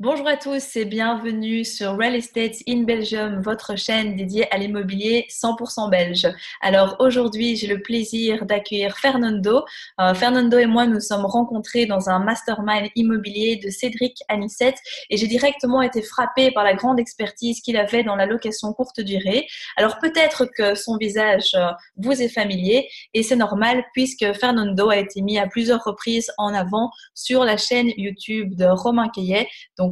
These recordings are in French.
Bonjour à tous et bienvenue sur Real Estate in Belgium, votre chaîne dédiée à l'immobilier 100% belge. Alors aujourd'hui, j'ai le plaisir d'accueillir Fernando. Euh, Fernando et moi nous sommes rencontrés dans un mastermind immobilier de Cédric Anissette et j'ai directement été frappée par la grande expertise qu'il avait dans la location courte durée. Alors peut-être que son visage euh, vous est familier et c'est normal puisque Fernando a été mis à plusieurs reprises en avant sur la chaîne YouTube de Romain Caillet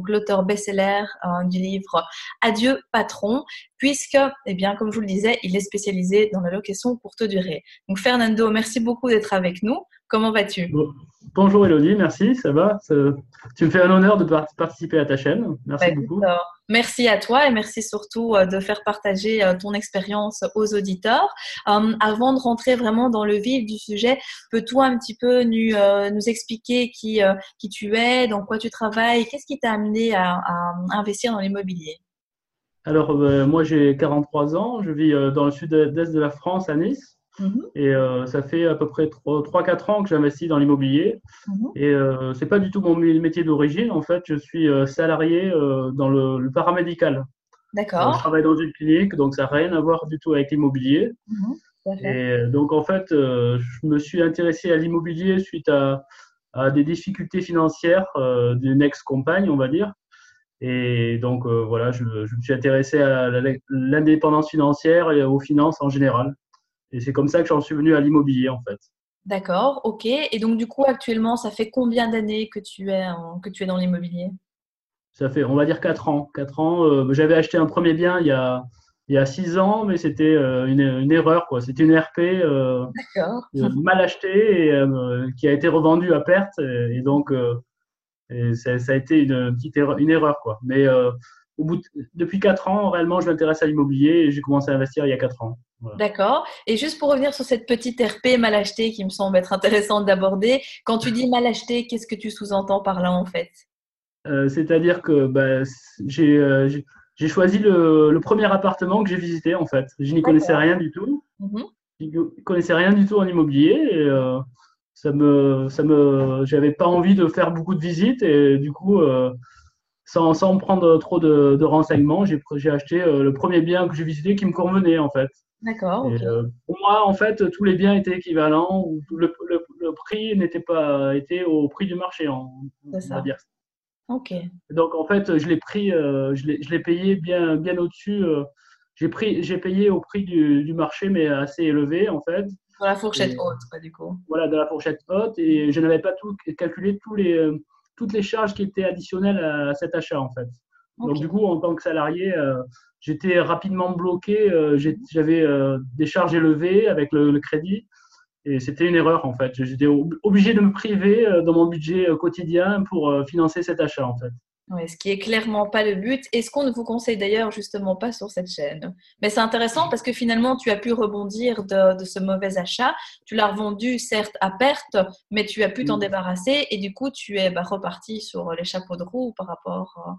l'auteur best-seller euh, du livre Adieu patron, puisque, eh bien, comme je vous le disais, il est spécialisé dans la location courte durée. Donc Fernando, merci beaucoup d'être avec nous. Comment vas-tu? Bonjour Elodie, merci, ça va? Tu me fais un honneur de participer à ta chaîne. Merci beaucoup. Merci à toi et merci surtout euh, de faire partager euh, ton expérience aux auditeurs. Euh, avant de rentrer vraiment dans le vif du sujet, peux-tu un petit peu nous, nous expliquer qui, qui tu es, dans quoi tu travailles, qu'est-ce qui t'a amené à, à investir dans l'immobilier? Alors, moi j'ai 43 ans, je vis dans le sud-est de la France, à Nice. Mhm. Et euh, ça fait à peu près 3-4 ans que j'investis dans l'immobilier. Mhm. Et euh, c'est pas du tout mon métier d'origine. En fait, je suis euh, salarié euh, dans le, paramédical. D'accord. je travaille dans une clinique, donc ça n'a rien à voir du tout avec l'immobilier. Mhm. Et donc, en fait, je me suis intéressé à l'immobilier suite à, à, des difficultés financières d'une ex-compagne, on va dire. Et donc, voilà, je, je, me suis intéressé à l'indépendance financière et aux finances en général. Et c'est comme ça que j'en suis venu à l'immobilier, en fait. D'accord, ok. Et donc, du coup, actuellement, ça fait combien d'années que, tu es que tu es dans l'immobilier? Ça fait, on va dire, 4 ans. 4 ans. Euh, j'avais acheté un premier bien il y a, il y a 6 ans, mais c'était euh, une, une, erreur. quoi. C'était une RP euh, mal achetée et qui a été revendue à perte. Et, donc, ça, ça, a été une petite erreur, une erreur. Quoi. Mais au bout depuis 4 ans, réellement, je m'intéresse à l'immobilier et j'ai commencé à investir il y a 4 ans. D'accord. Et juste pour revenir sur cette petite RP mal achetée qui me semble être intéressante d'aborder, quand tu dis mal acheté, qu'est-ce que tu sous-entends par là en fait? Euh, C'est-à-dire que bah, euh, j'ai choisi le, premier appartement que j'ai visité en fait. Je n'y connaissais rien du tout. Mm-hmm. Je ne connaissais rien du tout en immobilier et euh, ça me, ça me, j'avais pas envie de faire beaucoup de visites et du coup sans, sans prendre trop de, de renseignements, j'ai acheté euh, le premier bien que j'ai visité qui me convenait en fait. D'accord. Euh, pour moi, en fait, tous les biens étaient équivalents ou le, le, le prix n'était pas était au prix du marché, on, on va dire. Ok. Donc en fait, je l'ai pris, euh, je l'ai payé bien bien au-dessus. Euh, j'ai pris, j'ai payé au prix du, du, marché, mais assez élevé en fait. Dans la fourchette haute, du coup. Voilà, dans la fourchette haute, et je n'avais pas tout calculé tous les toutes les charges qui étaient additionnelles à cet achat en fait. Donc du coup, en tant que salarié, euh, j'étais rapidement bloqué. Euh, j'avais euh, des charges élevées avec le, crédit et c'était une erreur en fait. J'étais obligé de me priver dans mon budget quotidien pour financer cet achat en fait. Oui, ce qui est clairement pas le but et ce qu'on ne vous conseille d'ailleurs justement pas sur cette chaîne. Mais c'est intéressant parce que finalement tu as pu rebondir de, de ce mauvais achat. Tu l'as revendu certes à perte, mais tu as pu t'en débarrasser et du coup tu es bah, reparti sur les chapeaux de roue par rapport, euh,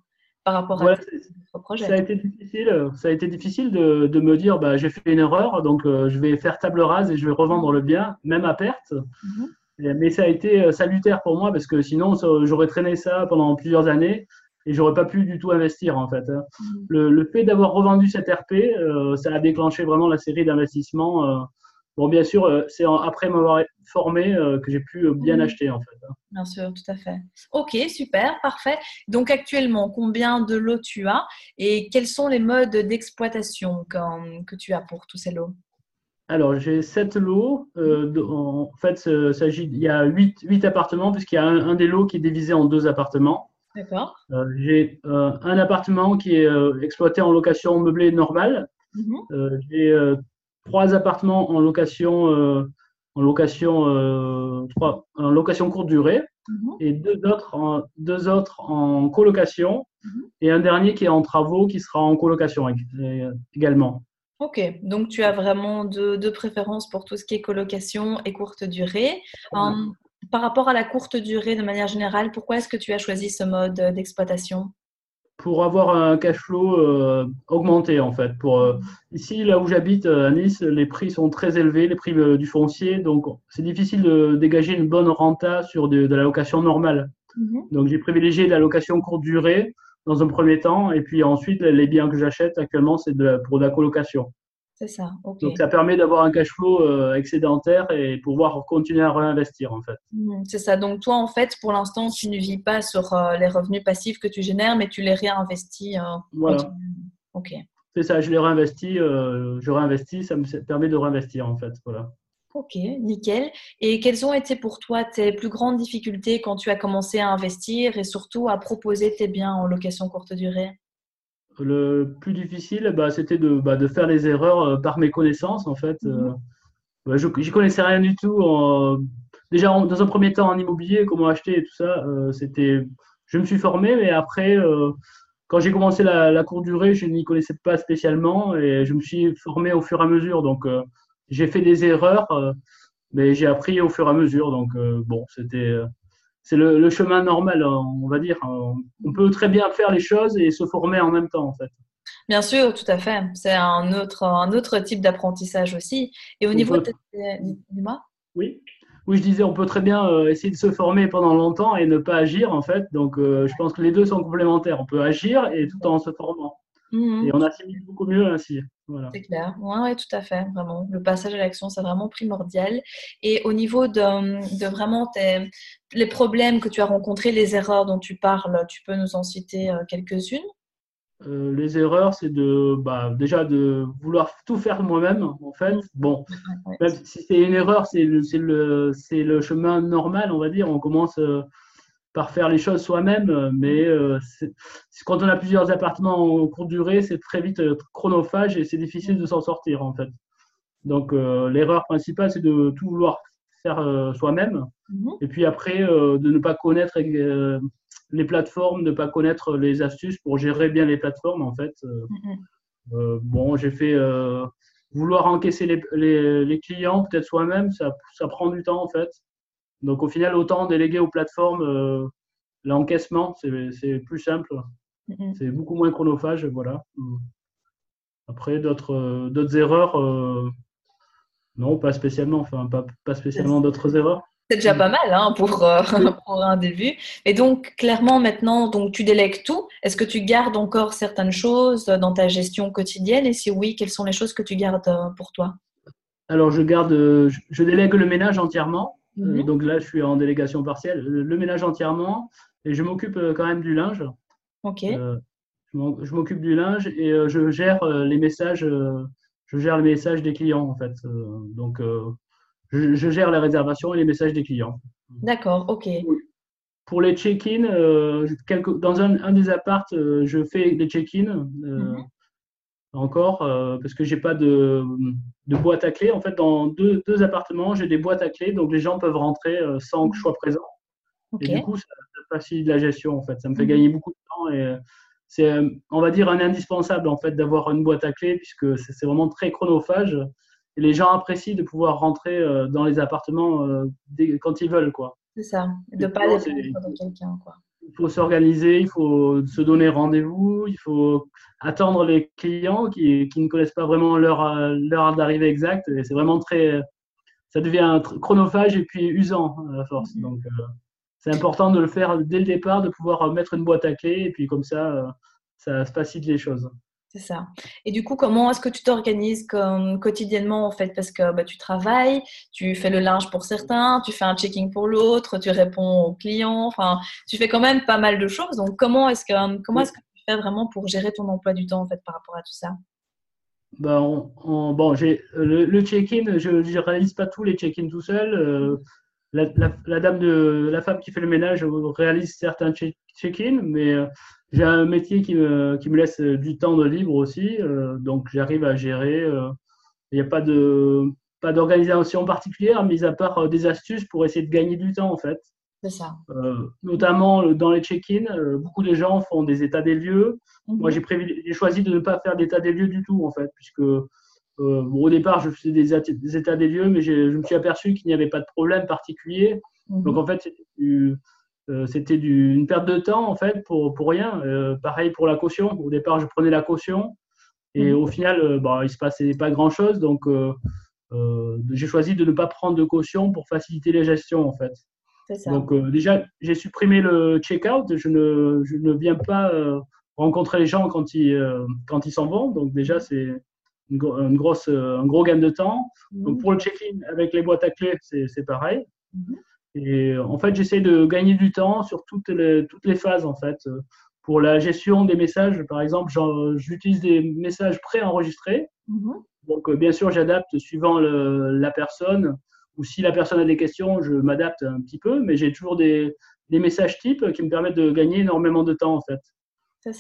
par rapport à ton projet. Ça a été difficile, ça a été difficile de, de me dire bah, j'ai fait une erreur donc euh, je vais faire table rase et je vais revendre le bien même à perte. Mhm. Mais ça a été euh, salutaire pour moi parce que sinon, j'aurais traîné ça pendant plusieurs années et j'aurais pas pu du tout investir en fait. Hein. Mm. Le, le, fait d'avoir revendu cette RP, euh, ça a déclenché vraiment la série d'investissements. Euh. Bon, bien sûr, euh, c'est après m'avoir formé que j'ai pu bien mm. acheter en fait. Hein. Bien sûr, tout à fait. Ok, super, parfait. Donc actuellement, combien de lots tu as et quels sont les modes d'exploitation que tu as pour tous ces lots? Alors, j'ai sept lots. Euh, en fait, il y a huit, huit appartements, puisqu'il y a un, des lots qui est divisé en deux appartements. D'accord. Euh, j'ai euh, un appartement qui est exploité en location meublée normale. Mhm. j'ai trois appartements en location, en location, trois, en location courte durée. Mhm. Et deux autres, en, deux autres en colocation. Mhm. Et un dernier qui est en travaux, qui sera en colocation également. Ok, donc tu as vraiment deux, deux, préférences pour tout ce qui est colocation et courte durée. Hum, par rapport à la courte durée de manière générale, pourquoi est-ce que tu as choisi ce mode d'exploitation? Pour avoir un cash flow euh, augmenté en fait. Pour, euh, ici, là où j'habite à Nice, les prix sont très élevés, les prix euh, du foncier, donc c'est difficile de dégager une bonne renta sur de, de la location normale. Mhm. Donc, j'ai privilégié la location courte durée dans un premier temps. Et puis ensuite, les biens que j'achète actuellement, c'est pour de la colocation. C'est ça, ok. Donc, ça permet d'avoir un cash flow euh, excédentaire et pouvoir continuer à réinvestir, en fait. Mhm, c'est ça. Donc, toi, en fait, pour l'instant, tu ne vis pas sur euh, les revenus passifs que tu génères, mais tu les réinvestis. Euh, voilà. Ok. C'est ça, je les réinvestis, je réinvestis, ça me permet de réinvestir, en fait. Voilà. Ok, nickel. Et quelles ont été pour toi tes plus grandes difficultés quand tu as commencé à investir et surtout à proposer tes biens en location courte durée? Le plus difficile, bah, c'était de, bah, de, faire les erreurs euh, par mes connaissances, en fait. Bah, je n'y connaissais rien du tout. déjà, dans un premier temps, en immobilier, comment acheter et tout ça, euh, c'était... Je me suis formé, mais après, quand j'ai commencé la, la, courte durée, je n'y connaissais pas spécialement et je me suis formé au fur et à mesure. Donc, j'ai fait des erreurs, euh, mais j'ai appris au fur et à mesure. Donc, euh, bon, c'était euh, c'est le, chemin normal, hein, on va dire. On peut très bien faire les choses et se former en même temps, en fait. Bien sûr, tout à fait. C'est un autre, un autre type d'apprentissage aussi. Et au niveau de... Dis-moi. Oui. Oui, je disais, on peut très bien essayer de se former pendant longtemps et ne pas agir, en fait. Donc, je pense que les deux sont complémentaires. On peut agir et tout en se formant. Mhm. Et on assimile beaucoup mieux ainsi. C'est clair, oui, tout à fait, vraiment. Le passage à l'action, c'est vraiment primordial. Et au niveau de, de vraiment tes, les problèmes que tu as rencontrés, les erreurs dont tu parles, tu peux nous en citer euh, quelques-unes? Euh, les erreurs, c'est de bah, déjà de vouloir tout faire moi-même, en fait. Bon, même si c'est une erreur, c'est le, le, le, chemin normal, on va dire. On commence euh, par faire les choses soi-même, euh, mais euh, quand on a plusieurs appartements en courte durée, c'est très vite euh, chronophage et c'est difficile de s'en sortir en fait. Donc l'erreur principale, c'est de tout vouloir faire soi-même, mhm. et puis après de ne pas connaître les plateformes, de ne pas connaître les astuces pour gérer bien les plateformes en fait. Mhm. bon, j'ai fait vouloir encaisser les, les clients peut-être soi-même, ça, ça prend du temps en fait. Donc au final, autant déléguer aux plateformes euh, l'encaissement, c'est plus simple. Mm-hmm. C'est beaucoup moins chronophage. Voilà. Après, d'autres euh, erreurs, euh, non, pas spécialement. Enfin, pas, pas spécialement d'autres erreurs. C'est déjà pas mal hein, pour, pour, un début. Et donc, clairement, maintenant, donc, tu délègues tout. Est-ce que tu gardes encore certaines choses dans ta gestion quotidienne? Et si oui, quelles sont les choses que tu gardes pour toi? Alors, je garde, je délègue le ménage entièrement. Euh, mhm. donc là, je suis en délégation partielle. Le, ménage entièrement et je m'occupe euh, quand même du linge. Ok. Euh, je m'occupe du linge et je gère les messages. je gère les messages des clients en fait. donc je, gère les réservations et les messages des clients. D'accord, ok. Pour les check-in, dans un, des apparts, je fais des check-in. Mhm encore euh, parce que j'ai pas de, de, boîte à clé. En fait, dans deux, deux appartements, j'ai des boîtes à clé, donc les gens peuvent rentrer euh, sans que je sois présent. Et du coup, ça, facilite la gestion. En fait, ça me fait mhm. gagner beaucoup de temps et euh, c'est, on va dire, un indispensable en fait d'avoir une boîte à clé puisque c'est vraiment très chronophage. Et les gens apprécient de pouvoir rentrer dans les appartements quand ils veulent, quoi. C'est ça, de ne pas dépendre de quelqu'un, quoi il faut s'organiser, il faut se donner rendez-vous, il faut attendre les clients qui, qui ne connaissent pas vraiment leur, heure d'arrivée exacte. Et c'est vraiment très, ça devient chronophage et puis usant à force. Mm-hmm. Donc, euh, c'est important de le faire dès le départ, de pouvoir mettre une boîte à clé et puis comme ça, euh, ça facilite les choses. C'est ça. Et du coup, comment est-ce que tu t'organises quotidiennement en fait? Parce que bah, tu travailles, tu fais le linge pour certains, tu fais un checking pour l'autre, tu réponds aux clients, enfin, tu fais quand même pas mal de choses. Donc, comment est-ce que, comment est-ce que tu fais vraiment pour gérer ton emploi du temps en fait par rapport à tout ça? Ben, bon, j'ai le, check-in, je ne réalise pas tous les check-in tout seul. Euh, la, dame de la femme qui fait le ménage réalise certains check-in, mais euh, j'ai un métier qui me, qui me, laisse du temps de libre aussi, euh, donc j'arrive à gérer. Euh, il n'y a pas de pas d'organisation particulière, mis à part des astuces pour essayer de gagner du temps en fait. C'est ça. notamment dans les check-in, beaucoup de gens font des états des lieux. Mhm. Moi, j'ai choisi de ne pas faire d'état des lieux du tout en fait, puisque euh, au départ, je faisais des, états des lieux, mais je me suis aperçu qu'il n'y avait pas de problème particulier. Mhm. Donc, en fait, c'était euh, une perte de temps, en fait, pour, pour rien. Euh, pareil pour la caution. Au départ, je prenais la caution. Et mhm. au final, bah, il ne se passait pas grand-chose. Donc, j'ai choisi de ne pas prendre de caution pour faciliter les gestions, en fait. Donc déjà, j'ai supprimé le check-out. Je ne, je ne viens pas rencontrer les gens quand ils quand ils s'en vont. Donc déjà, c'est une, grosse, un gros gain de temps. Mhm. Donc pour le check-in avec les boîtes à clés, c'est pareil. Mhm. Et en fait, j'essaie de gagner du temps sur toutes les, toutes les phases en fait. Pour la gestion des messages, par exemple, j'utilise des messages préenregistrés. Mhm. Donc, bien sûr, j'adapte suivant la personne ou si la personne a des questions, je m'adapte un petit peu, mais j'ai toujours des, des, messages types qui me permettent de gagner énormément de temps en fait.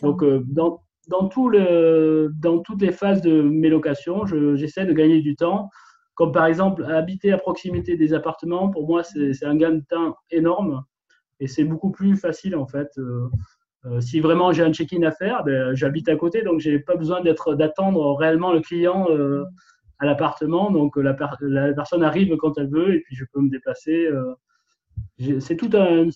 Donc, dans, dans, tout le, dans toutes les phases de mes locations, j'essaie de gagner du temps. Comme par exemple, habiter à proximité des appartements, pour moi, c'est un gain de temps énorme et c'est beaucoup plus facile en fait. Euh, euh, si vraiment j'ai un check-in à faire, ben, j'habite à côté, donc j'ai pas besoin d'attendre réellement le client euh, à l'appartement. Donc la, personne arrive quand elle veut et puis je peux me déplacer. c'est tout un,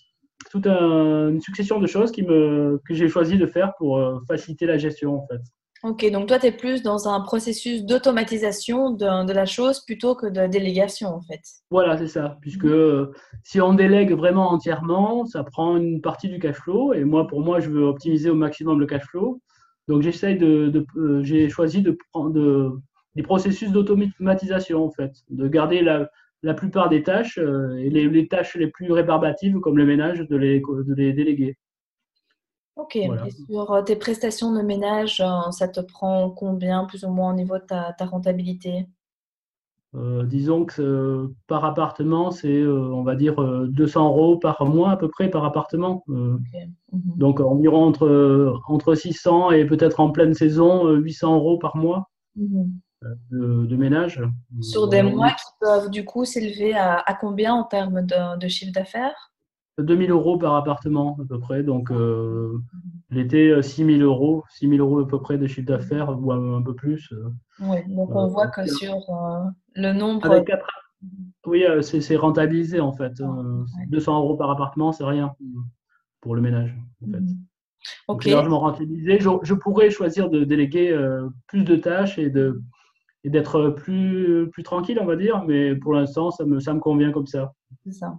toute une succession de choses qui me, que j'ai choisi de faire pour faciliter la gestion en fait. Ok, donc toi, tu es plus dans un processus d'automatisation de, de, la chose plutôt que de délégation, en fait. Voilà, c'est ça. Puisque euh, si on délègue vraiment entièrement, ça prend une partie du cash flow. Et moi, pour moi, je veux optimiser au maximum le cash flow. Donc, j'essaye de, de euh, j'ai choisi de prendre de, des processus d'automatisation, en fait, de garder la, la plupart des tâches euh, et les, les, tâches les plus rébarbatives, comme le ménage, de les, de les déléguer. Ok, et sur euh, tes prestations de ménage, euh, ça te prend combien plus ou moins au niveau de ta, rentabilité? Euh, disons que par appartement, c'est, on va dire, 200 euros par mois à peu près par appartement. Mhm. Donc environ entre, entre 600 et peut-être en pleine saison, 800 euros par mois mhm. De, ménage. Sur des mois qui peuvent du coup s'élever à, combien en termes de chiffre d'affaires? 2000 euros par appartement à peu près. Donc euh, l'été, 6000 euros, 6000 euros à peu près de chiffre d'affaires ou un, peu plus. Euh. Oui, donc on voit que sur euh, le nombre. Oui, c'est rentabilisé en fait. 200 euros par appartement, c'est rien pour le ménage. En fait. Mhm. Largement rentabilisé. Je, pourrais choisir de déléguer plus de tâches et de et d'être plus, plus tranquille, on va dire, mais pour l'instant, ça me, ça me convient comme ça. C'est ça.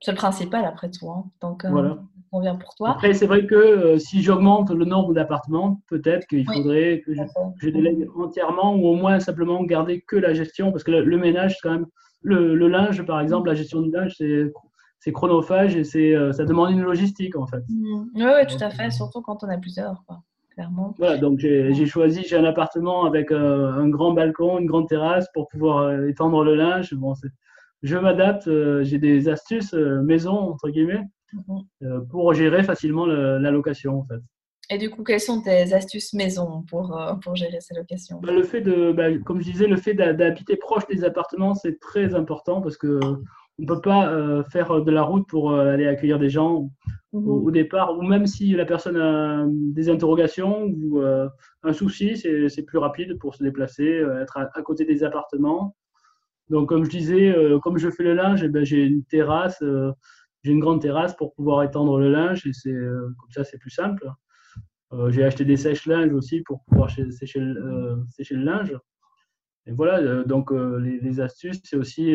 C'est le principal après tout. Hein. Donc, euh, voilà. on vient pour toi. Après, c'est vrai que euh, si j'augmente le nombre d'appartements, peut-être qu'il faudrait que je, délègue entièrement ou au moins simplement garder que la gestion. Parce que le, ménage, c'est quand même. Le, linge, par exemple, la gestion du linge, c'est chronophage et c'est euh, ça demande une logistique en fait. Oui, mmh. tout à fait, surtout quand on a plusieurs, clairement. Voilà, donc j'ai choisi, j'ai un appartement avec un grand balcon, une grande terrasse pour pouvoir étendre le linge. Bon, je m'adapte, euh, j'ai des astuces euh, maison, entre guillemets, mhm. euh, pour gérer facilement la location, en fait. Et du coup, quelles sont tes astuces maison pour, pour gérer ces locations? Bah, Le fait de, bah, comme je disais, le fait d'habiter proche des appartements, c'est très important parce que on ne peut pas faire de la route pour aller accueillir des gens mhm. au, départ, ou même si la personne a des interrogations ou un souci, c'est plus rapide pour se déplacer, être à, côté des appartements. Donc, comme je disais, euh, comme je fais le linge, eh ben, j'ai une terrasse, euh, j'ai une grande terrasse pour pouvoir étendre le linge et c'est euh, comme ça, c'est plus simple. j'ai acheté des sèches-linges aussi pour pouvoir sécher, le, sécher le linge. Et voilà, donc les, astuces, c'est aussi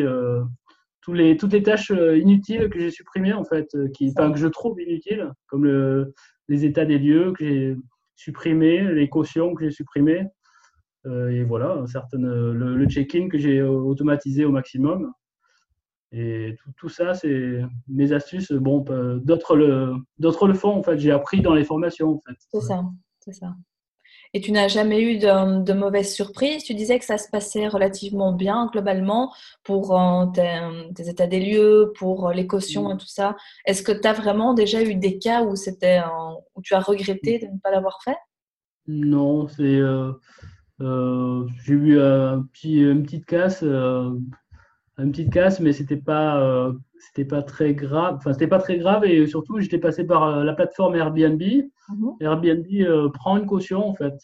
tous les, toutes les tâches inutiles que j'ai supprimées, en fait, qui, que je trouve inutiles, comme le, les états des lieux que j'ai supprimés, les cautions que j'ai supprimées. Euh, et voilà, certaines, le, le check-in que j'ai automatisé au maximum. Et tout, tout ça, c'est mes astuces. Bon, d'autres le, d'autres le font, en fait. J'ai appris dans les formations, en fait. C'est ça, c'est ça. Et tu n'as jamais eu de, de, mauvaises surprises Tu disais que ça se passait relativement bien, globalement, pour euh, tes, états des lieux, pour les cautions et tout ça. Est-ce que tu as vraiment déjà eu des cas où, c'était, où tu as regretté de ne pas l'avoir fait? Non, c'est... Euh, euh, j'ai eu un petit, une petite casse, euh, une petite casse, mais c'était pas, euh, c'était pas très grave. Enfin, c'était pas très grave et surtout, j'étais passé par la plateforme Airbnb. Mhm. Airbnb prend une caution en fait.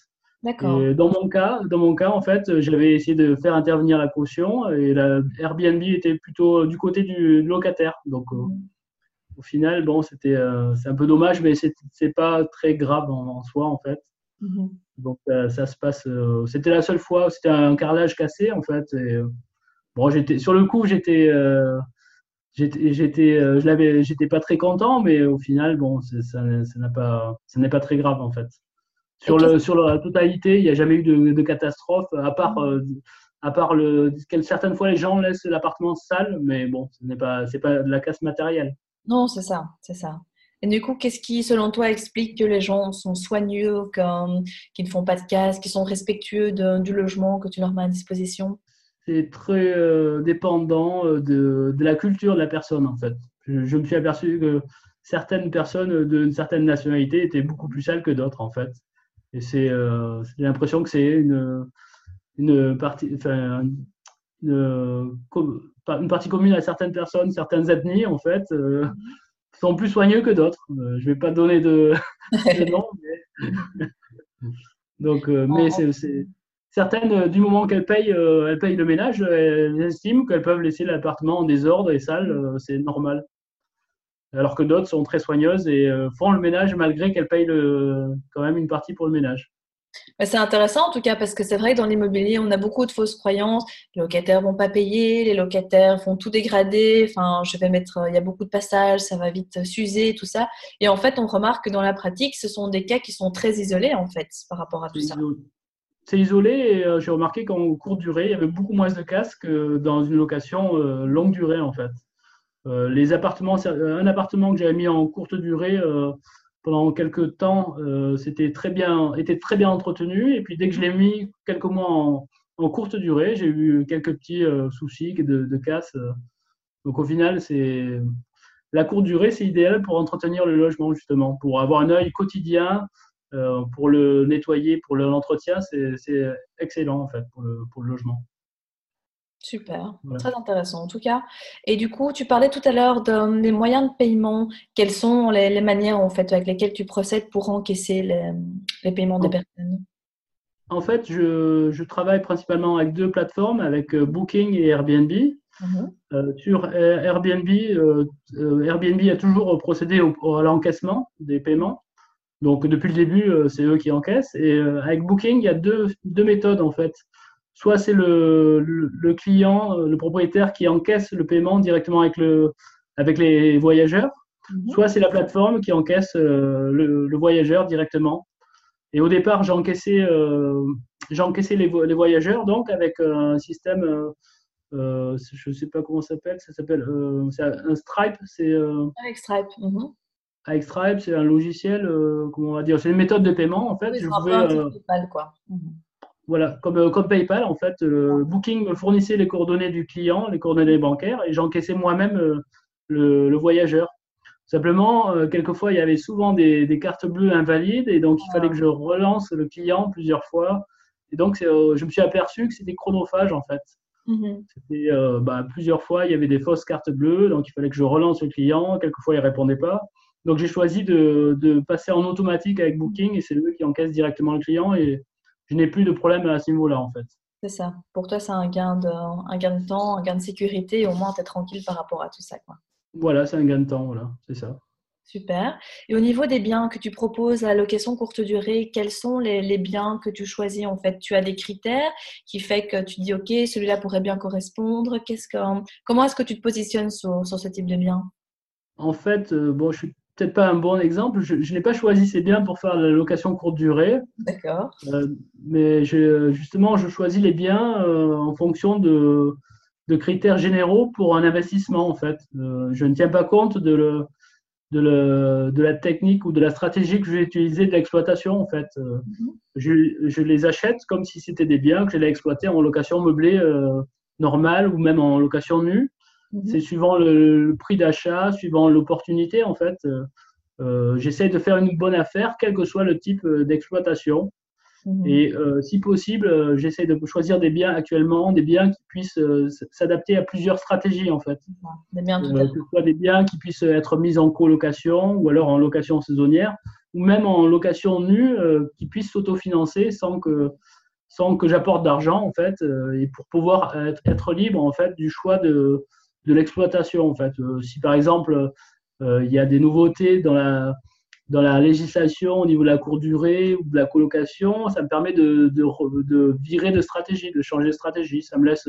D'accord. Dans mon cas, dans mon cas, en fait, j'avais essayé de faire intervenir la caution et la Airbnb était plutôt du côté du locataire. Donc, mhm. au final, bon, c'était, c'est un peu dommage, mais c'est, c'est pas très grave en soi en fait. Mhm. Donc euh, ça se passe. Euh, c'était la seule fois, c'était un carrelage cassé en fait. Et, bon, j'étais sur le coup, j'étais j'étais, j'étais, je l'avais, j'étais pas très content, mais au final, bon, ça, ça n'a pas, ça n'est pas très grave en fait. Sur, le, sur la totalité, il n'y a jamais eu de, de catastrophe, à part, à part le, certaines fois les gens laissent l'appartement sale, mais bon, ce n'est pas, c'est pas de la casse matérielle. Non, c'est ça, c'est ça. Et du coup, qu'est-ce qui, selon toi, explique que les gens sont soigneux, qu'ils ne font pas de casse, qu'ils sont respectueux du logement que tu leur mets à disposition? C'est très euh, dépendant euh, de, de, la culture de la personne, en fait. Je, me suis aperçu que certaines personnes d'une certaine nationalité étaient beaucoup plus sales que d'autres, en fait. Et c'est euh, l'impression que c'est une, une partie, enfin, une, une, partie commune à certaines personnes, certaines ethnies, en fait. Euh, mhm sont plus soigneux que d'autres. Je ne vais pas donner de, nom, mais... donc, mais c'est certaines, euh, du moment qu'elles payent, elles payent le ménage, elles estiment qu'elles peuvent laisser l'appartement en désordre et sale, c'est normal. Alors que d'autres sont très soigneuses et font le ménage malgré qu'elles payent le, quand même une partie pour le ménage. C'est intéressant en tout cas parce que c'est vrai que dans l'immobilier, on a beaucoup de fausses croyances. Les locataires vont pas payer, les locataires vont tout dégrader. Enfin, je vais mettre, il y a beaucoup de passages, ça va vite s'user, tout ça. Et en fait, on remarque que dans la pratique, ce sont des cas qui sont très isolés en fait par rapport à tout ça. C'est isolé et euh, j'ai remarqué qu'en courte durée, il y avait beaucoup moins de casques que dans une location euh, longue durée en fait. Euh, les appartements, un appartement que j'avais mis en courte durée pendant quelques temps, euh, c'était très bien, était très bien entretenu. Et puis dès que je l'ai mis quelques mois en, courte durée, j'ai eu quelques petits euh, soucis de, de casse. Donc au final, c'est la courte durée, c'est idéal pour entretenir le logement justement, pour avoir un œil quotidien, euh, pour le nettoyer, pour l'entretien, c'est excellent en fait pour le logement. Super, très intéressant en tout cas. Et du coup, tu parlais tout à l'heure des moyens de paiement. Quelles sont les, manières en fait avec lesquelles tu procèdes pour encaisser les, paiements des personnes? En fait, je, travaille principalement avec deux plateformes, avec euh, Booking et Airbnb. Mhm. Euh, sur Airbnb, euh, Airbnb a toujours procédé au, à l'encaissement des paiements. Donc depuis le début, c'est eux qui encaissent. Et avec Booking, il y a deux, deux méthodes en fait soit c'est le, le, client, euh, le propriétaire qui encaisse le paiement directement avec, le, avec les voyageurs, mhm. soit c'est la plateforme qui encaisse euh, le, voyageur directement. Et au départ, j'ai encaissé, euh, j'ai encaissé les, les, voyageurs donc avec un système, je ne sais pas comment ça s'appelle, ça s'appelle un Stripe. C'est, avec Stripe. Mhm. Avec Stripe, c'est un logiciel, comment on va dire, c'est une méthode de paiement en fait. Oui, je pouvais, quoi. Mhm. Voilà, comme, euh, comme PayPal, en fait, euh, Booking me fournissait les coordonnées du client, les coordonnées bancaires, et j'encaissais moi-même euh, le, voyageur. Simplement, quelquefois, il y avait souvent des, cartes bleues invalides, et donc il fallait que je relance le client plusieurs fois. Et donc, je me suis aperçu que c'était chronophage, en fait. C'était bah, plusieurs fois, il y avait des fausses cartes bleues, donc il fallait que je relance le client. Quelquefois, il ne répondait pas. Donc, j'ai choisi de, de, passer en automatique avec Booking, et c'est eux qui encaissent directement le client. Et je n'ai plus de problème à ce niveau-là, en fait. C'est ça. Pour toi, c'est un gain, de, un gain de temps, un gain de sécurité, et au moins, tu es tranquille par rapport à tout ça. Quoi. Voilà, c'est un gain de temps, voilà, c'est ça. Super. Et au niveau des biens que tu proposes à location courte durée, quels sont les, biens que tu choisis en fait? Tu as des critères qui fait que tu dis ok, celui-là pourrait bien correspondre. Qu'est-ce que, comment est-ce que tu te positionnes sur, sur ce type de biens? En fait, euh, bon, je suis peut-être pas un bon exemple. Je, n'ai pas choisi ces biens pour faire la location courte durée. D'accord. Euh, mais justement, je choisis les biens euh, en fonction de, de, critères généraux pour un investissement, en fait. Euh, je ne tiens pas compte de, le, de, le, de, la technique ou de la stratégie que je vais utiliser de l'exploitation, en fait. Mhm. je, je, les achète comme si c'était des biens que j'allais exploiter en location meublée normale ou même en location nue. Mhm. C'est suivant le, prix d'achat, suivant l'opportunité, en fait. Euh, euh, j'essaie de faire une bonne affaire, quel que soit le type euh, d'exploitation. Mhm. Et si possible, j'essaie de choisir des biens actuellement, des biens qui puissent s'adapter à plusieurs stratégies en fait. Des biens que ce soit des biens qui puissent être mis en colocation ou alors en location saisonnière, ou même en location nue qui puissent s'autofinancer sans que sans que j'apporte d'argent en fait, et pour pouvoir être, être, libre en fait du choix de, de l'exploitation. En fait. Euh, si par exemple, euh, il y a des nouveautés dans la, dans la législation au niveau de la courte durée ou de la colocation, ça me permet de, de, virer de stratégie, de changer de stratégie. Ça me laisse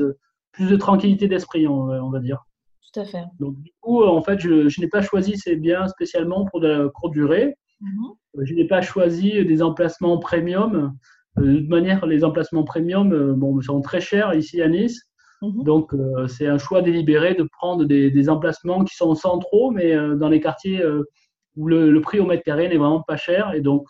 plus de tranquillité d'esprit, on, va dire. Tout à fait. Donc, du coup, en fait, je, je n'ai pas choisi ces biens spécialement pour de la courte durée. Mhm. Je n'ai pas choisi des emplacements premium. De toute manière, les emplacements premium bon, sont très chers ici à Nice. Mhm. Donc, c'est un choix délibéré de prendre des, des, emplacements qui sont centraux, mais dans les quartiers où le, le, prix au mètre carré n'est vraiment pas cher. Et donc,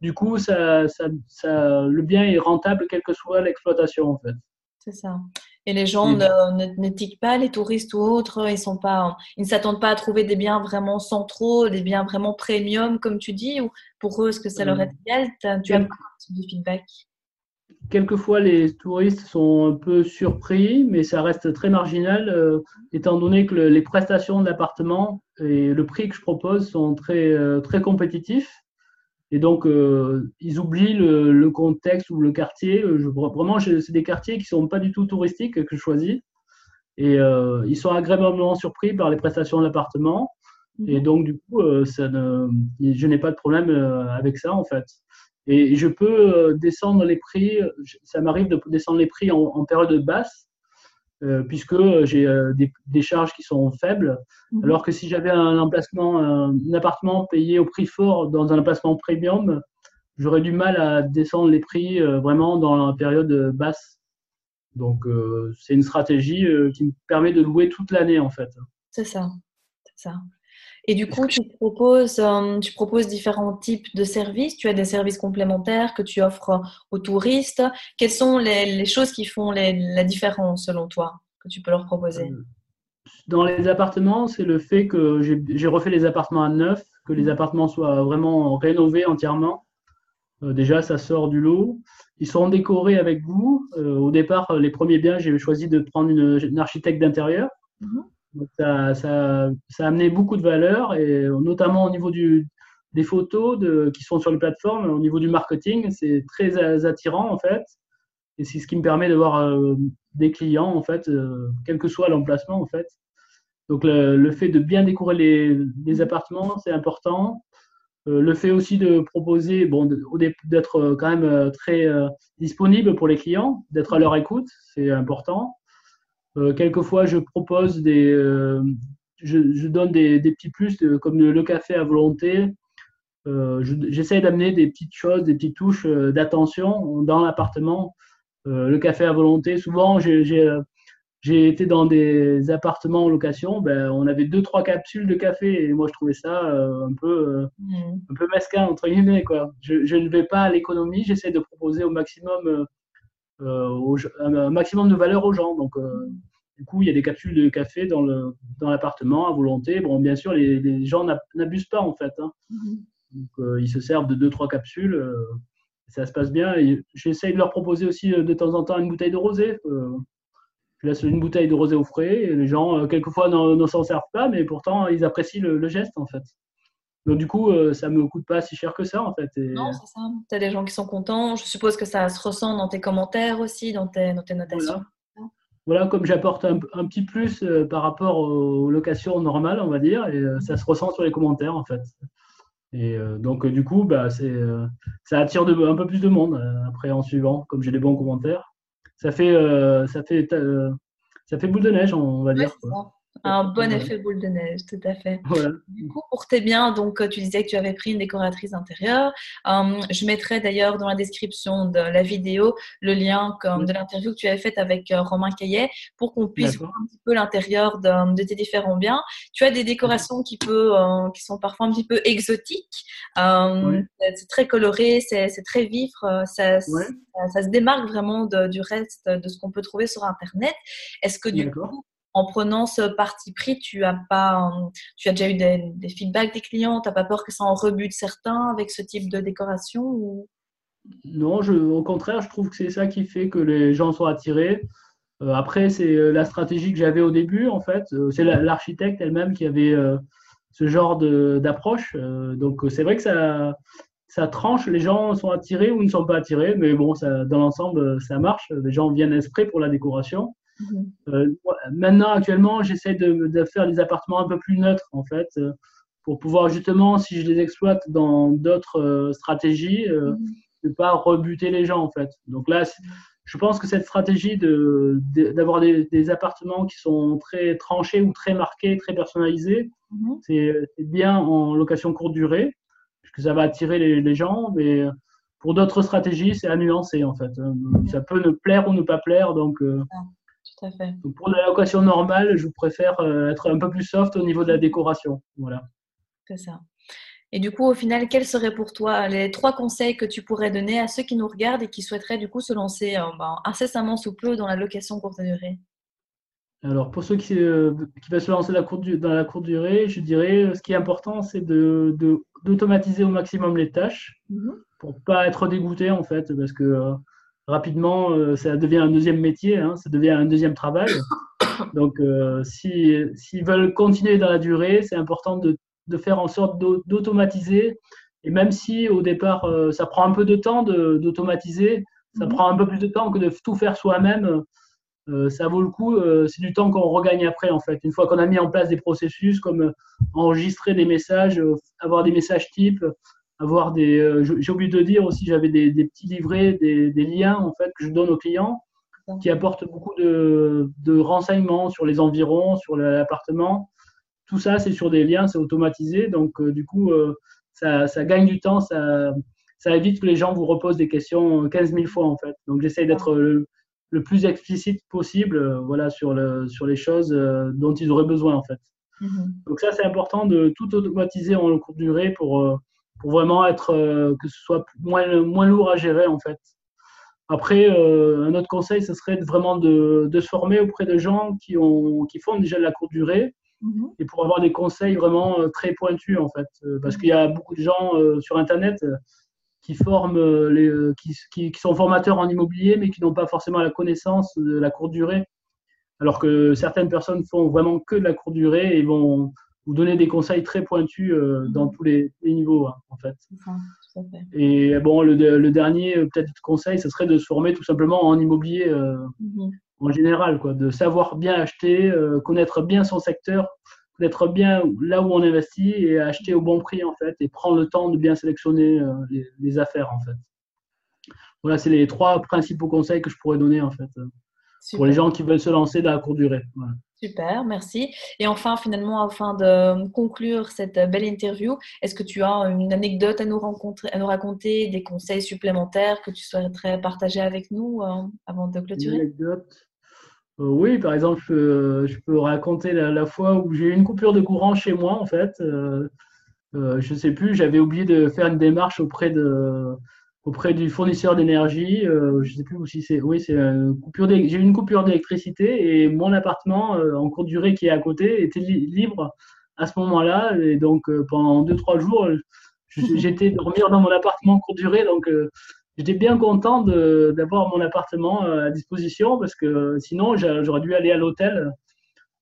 du coup, ça, ça, ça, le bien est rentable quelle que soit l'exploitation, en fait. C'est ça. Et les gens ne, pas, les touristes ou autres, ils sont pas, ils ne s'attendent pas à trouver des biens vraiment centraux, des biens vraiment premium, comme tu dis, ou pour eux, est-ce que ça leur est égal? Tu as du feedback? Quelquefois, les touristes sont un peu surpris, mais ça reste très marginal, euh, étant donné que les prestations de l'appartement et le prix que je propose sont très, euh, très compétitifs. Et donc, euh, ils oublient le, contexte ou le quartier. Je, vraiment, c'est des quartiers qui ne sont pas du tout touristiques que je choisis. Et ils sont agréablement surpris par les prestations de l'appartement. Mhm. Et donc, du coup, ça ne, je n'ai pas de problème avec ça, en fait. Et je peux descendre les prix. Ça m'arrive de descendre les prix en, en période basse euh, puisque j'ai euh, des, charges qui sont faibles. Mhm. Alors que si j'avais un emplacement, un, appartement payé au prix fort dans un emplacement premium, j'aurais du mal à descendre les prix euh, vraiment dans la période basse. Donc c'est une stratégie qui me permet de louer toute l'année en fait. C'est ça, c'est ça. Et du coup, tu proposes, tu proposes différents types de services. Tu as des services complémentaires que tu offres aux touristes. Quelles sont les, choses qui font la différence selon toi que tu peux leur proposer? Euh, Dans les appartements, c'est le fait que j'ai refait les appartements à neuf, que les appartements soient vraiment rénovés entièrement. Euh, déjà, ça sort du lot. Ils seront décorés avec goût. Euh, au départ, les premiers biens, j'ai choisi de prendre une, architecte d'intérieur. Ça, a amené beaucoup de valeur, et notamment au niveau des photos qui sont sur les plateformes, au niveau du marketing, c'est très attirant en fait. Et c'est ce qui me permet de voir euh, des clients en fait, euh, quel que soit l'emplacement en fait. Donc le, fait de bien décorer les, les appartements, c'est important. Euh, le fait aussi de proposer, bon, d'être quand même très disponible pour les clients, d'être à leur écoute, c'est important. Euh, quelquefois, je propose des, euh, je, donne des, petits plus comme le, café à volonté. Euh, j'essaie d'amener des petites choses, des petites touches d'attention dans l'appartement. le café à volonté, souvent, j'ai été dans des appartements en location, ben, on avait deux, trois capsules de café et moi je trouvais ça un, peu, mmh. un peu mesquin, entre guillemets. Quoi. Je, je ne vais pas à l'économie, j'essaie de proposer au maximum euh, un maximum de valeur aux gens. Donc, euh, du coup, il y a des capsules de café dans le dans l'appartement à volonté. Bon, bien sûr, les, les gens n'abusent pas en fait. Hein. Mm-hmm. Donc, euh, ils se servent de deux trois capsules. ça se passe bien. J'essaye de leur proposer aussi de temps en temps une bouteille de rosé. je laisse une bouteille de rosé au frais. Et les gens, quelquefois, ne s'en servent pas, mais pourtant, ils apprécient le geste en fait. Donc du coup, euh, ça me coûte pas si cher que ça en fait. Non, c'est ça. Tu as des gens qui sont contents. Je suppose que ça se ressent dans tes commentaires aussi, dans tes, notations. Voilà. comme j'apporte un, petit plus euh, par rapport aux locations normales, on va dire, et euh, ça se ressent sur les commentaires en fait. Et donc du coup, bah, c'est, ça attire de, un peu plus de monde après en suivant, comme j'ai des bons commentaires. Ça fait, ça fait, ça fait boule de neige, on va dire. Un bon effet boule de neige, tout à fait. Du coup, pour tes biens, donc tu disais que tu avais pris une décoratrice intérieure. Hum, je mettrai d'ailleurs dans la description de la vidéo le lien comme de l'interview que tu avais faite avec euh, Romain Caillet pour qu'on puisse voir un petit peu l'intérieur de, tes différents biens. Tu as des décorations qui, peut, euh, qui sont parfois un petit peu exotiques. Hum, c'est très coloré, c'est très vif. Euh, ça, ça, se démarque vraiment du reste de ce qu'on peut trouver sur Internet. Est-ce que du coup, en prenant ce parti pris, tu as pas, tu as déjà eu des, feedbacks des clients, tu n'as pas peur que ça en rebute certains avec ce type de décoration. Non, au contraire, je trouve que c'est ça qui fait que les gens sont attirés. Euh, après, c'est euh, la stratégie que j'avais au début, en fait. Euh, c'est l'architecte elle-même qui avait ce genre d'approche. donc, c'est vrai que ça, ça tranche. Les gens sont attirés ou ne sont pas attirés, mais bon, dans l'ensemble, ça marche. Les gens viennent exprès pour la décoration. Mhm. Euh, maintenant, actuellement, j'essaie de, de, faire des appartements un peu plus neutres, en fait, euh, pour pouvoir justement, si je les exploite dans d'autres euh, stratégies, mhm. ne pas rebuter les gens, en fait. Donc là, je pense que cette stratégie de, d'avoir des, appartements qui sont très tranchés ou très marqués, très personnalisés, mhm. c'est, bien en location courte durée, puisque ça va attirer les, gens, mais pour d'autres stratégies, c'est à nuancer en fait. Ça peut ne plaire ou ne pas plaire, donc. Euh, tout à fait. pour la location normale, je préfère euh, être un peu plus soft au niveau de la décoration. Voilà. C'est ça. Et du coup, au final, quels seraient pour toi les trois conseils que tu pourrais donner à ceux qui nous regardent et qui souhaiteraient du coup se lancer euh, ben, incessamment sous peu dans la location courte durée? Alors, pour ceux qui, euh, qui veulent se lancer dans la courte durée, je dirais ce qui est important, c'est d'automatiser au maximum les tâches mmh pour ne pas être dégoûté en fait, parce que rapidement, ça devient un deuxième métier, hein, ça devient un deuxième travail. Donc, s'ils si, veulent continuer dans la durée, c'est important de de faire en sorte d'automatiser. Et même si au départ, euh, ça prend un peu de temps d'automatiser, ça mhm. prend un peu plus de temps que de tout faire soi-même, euh, ça vaut le coup. Euh, c'est du temps qu'on regagne après, en fait. Une fois qu'on a mis en place des processus comme enregistrer des messages, avoir des messages types, avoir des. J'ai oublié de dire aussi, j'avais des, petits livrets, des, liens, en fait, que je donne aux clients qui apportent beaucoup de, de renseignements sur les environs, sur l'appartement. Tout ça, c'est sur des liens, c'est automatisé. Donc, euh, du coup, euh, ça, gagne du temps, ça, ça évite que les gens vous reposent des questions 15 000 fois, en fait. Donc, j'essaye d'être le, plus explicite possible euh, voilà, sur, le, sur les choses dont ils auraient besoin, en fait. Mhm. Donc, ça, c'est important de tout automatiser en courte durée pour, pour vraiment être, que ce soit moins, moins lourd à gérer, en fait. Après, un autre conseil, ce serait vraiment de, de, se former auprès de gens qui, ont, qui font déjà de la courte durée Mhm. et pour avoir des conseils vraiment euh, très pointus en fait. Euh, parce qu'il y a beaucoup de gens euh, sur Internet qui forment, les, qui, qui, sont formateurs en immobilier, mais qui n'ont pas forcément la connaissance de la courte durée. Alors que certaines personnes font vraiment que de la courte durée et vont vous donner des conseils très pointus mhm. dans tous les, niveaux, hein, en fait. Et bon, le, le dernier peut-être conseil, ce serait de se former tout simplement en immobilier. Mhm en général, quoi, de savoir bien acheter, euh, connaître bien son secteur, connaître bien là où on investit et acheter au bon prix en fait, et prendre le temps de bien sélectionner euh, les, affaires en fait. Voilà, c'est les trois principaux conseils que je pourrais donner en fait euh, pour les gens qui veulent se lancer dans la courte durée. Super, merci. Et enfin, finalement, afin de conclure cette belle interview, est-ce que tu as une anecdote à nous, rencontrer, à nous raconter, des conseils supplémentaires que tu souhaiterais partager avec nous avant de clôturer? Une anecdote? Euh, oui, par exemple, je peux, raconter la, fois où j'ai eu une coupure de courant chez moi, en fait. Euh, euh, je ne sais plus, j'avais oublié de faire une démarche auprès, de, auprès du fournisseur d'énergie. je ne sais plus si c'est. Oui, c'est coupure. J'ai eu une coupure d'électricité et mon appartement en courte durée qui est à côté était libre à ce moment-là. Et donc, pendant 2-3 jours, j'étais dormir dans mon appartement en courte durée. Donc, j'étais bien content d'avoir mon appartement euh, à disposition parce que sinon j'aurais dû aller à l'hôtel.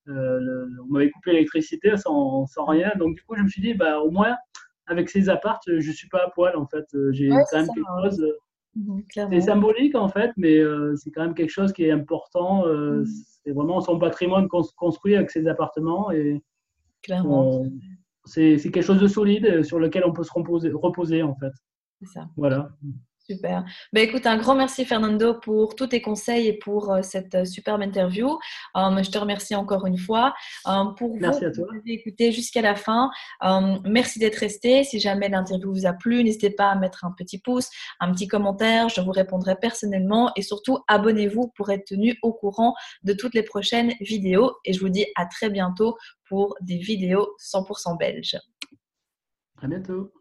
Euh, on m'avait coupé l'électricité sans, sans, rien. Donc du coup, je me suis dit, bah, au moins, avec ces appartes, je ne suis pas à poil en fait. J'ai quand même quelque chose. Mhm, c'est symbolique en fait, mais euh, c'est quand même quelque chose qui est important. Mhm. C'est vraiment son patrimoine construit avec ses appartements et c'est quelque chose de solide sur lequel on peut se reposer, reposer en fait. Ça. Voilà. Super. Ben, écoute, un grand merci Fernando pour tous tes conseils et pour euh, cette euh, superbe interview. Euh, je te remercie encore une fois. pour merci vous, à écouté jusqu'à la fin, merci d'être resté. Si jamais l'interview vous a plu, n'hésitez pas à mettre un petit pouce, un petit commentaire. Je vous répondrai personnellement et surtout abonnez-vous pour être tenu au courant de toutes les prochaines vidéos. Et je vous dis à très bientôt pour des vidéos 100% belges. À bientôt.